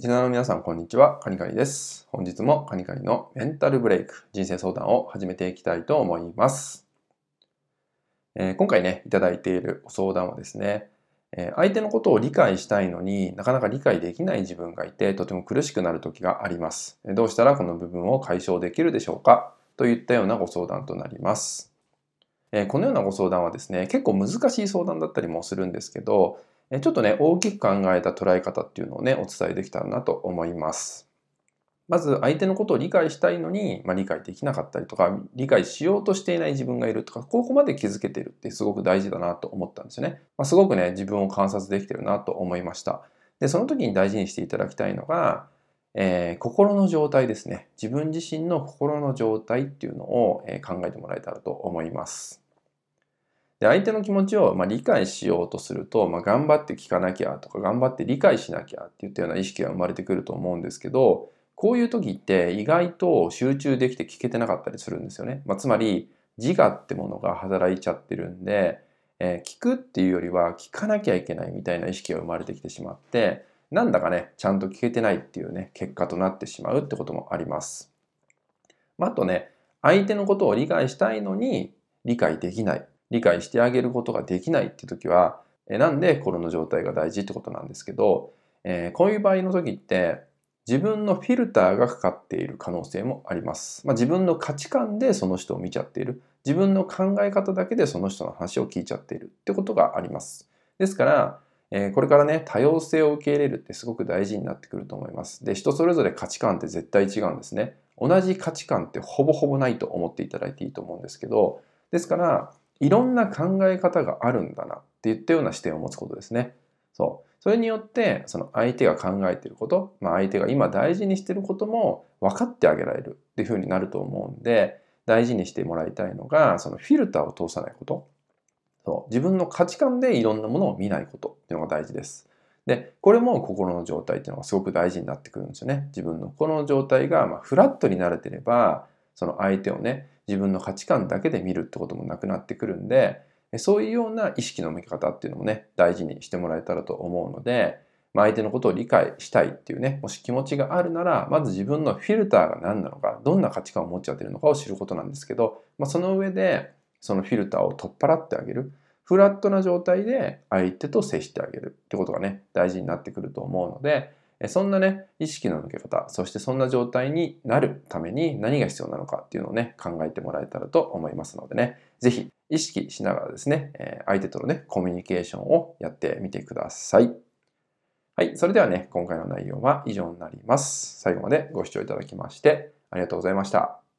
リスナーの皆さん、こんにちは。カニカニです。本日もカニカニのメンタルブレイク、人生相談を始めていきたいと思います。えー、今回ね、いただいているご相談はですね、えー、相手のことを理解したいのになかなか理解できない自分がいて、とても苦しくなる時があります。どうしたらこの部分を解消できるでしょうかといったようなご相談となります。え、このようなご相談はですね、結構難しい相談だったりもするんですけど、ちょっとね、大きく考えた捉え方っていうのをね、お伝えできたらなと思います。まず相手のことを理解したいのに、まあ、理解できなかったりとか、理解しようとしていない自分がいるとか、ここまで気づけてるってすごく大事だなと思ったんですよね。まあ、すごくね、自分を観察できてるなと思いました。で、その時に大事にしていただきたいのが、えー、心の状態ですね。自分自身の心の状態っていうのを、えー、考えてもらえたらと思います。で相手の気持ちをま理解しようとすると、まあ、頑張って聞かなきゃとか頑張って理解しなきゃっていったような意識が生まれてくると思うんですけどこういう時って意外と集中できて聞けてなかったりするんですよね。まあ、つまり自我ってものが働いちゃってるんで、えー、聞くっていうよりは聞かなきゃいけないみたいな意識が生まれてきてしまってなんだかねちゃんと聞けてないっていうね結果となってしまうってこともあります。まあ、あとね相手のことを理解したいのに理解できない理解してあげることができないって時は、えなんで心の状態が大事ってことなんですけど、え、こういう場合の時って自分のフィルターがかかっている可能性もあります。まあ、自分の価値観でその人を見ちゃっている。自分の考え方だけでその人の話を聞いちゃっているってことがあります。ですから、えー、これからね、多様性を受け入れるってすごく大事になってくると思います。で、人それぞれ価値観って絶対違うんですね。同じ価値観ってほぼほぼないと思っていただいていいと思うんですけど、ですから、いろんな考え方があるんだなっていったような視点を持つことですね。そう。それによって、その相手が考えていること、まあ、相手が今大事にしていることも分かってあげられるっていうふうになると思うんで、大事にしてもらいたいのが、そのフィルターを通さないこと。そう。自分の価値観でいろんなものを見ないことっていうのが大事です。で、これも心の状態っていうのがすごく大事になってくるんですよね。自分の心の状態が、まあ、フラットになれてれば、その相手をね、自分の価値観だけで見るってこともなくなってくるんで、そういうような意識の向け方っていうのもね、大事にしてもらえたらと思うので、ま、相手のことを理解したいっていうね、もし気持ちがあるなら、まず自分のフィルターが何なのか、どんな価値観を持っちゃってるのかを知ることなんですけど、まあ、その上で、そのフィルターを取っ払ってあげる。フラットな状態で相手と接してあげるってことがね、大事になってくると思うので、そんなね、意識の向け方、そしてそんな状態になるために何が必要なのかっていうのをね、考えてもらえたらと思いますのでね、ぜひ意識しながらですね、相手とのね、コミュニケーションをやってみてください。はい、それではね、今回の内容は以上になります。最後までご視聴いただきましてありがとうございました。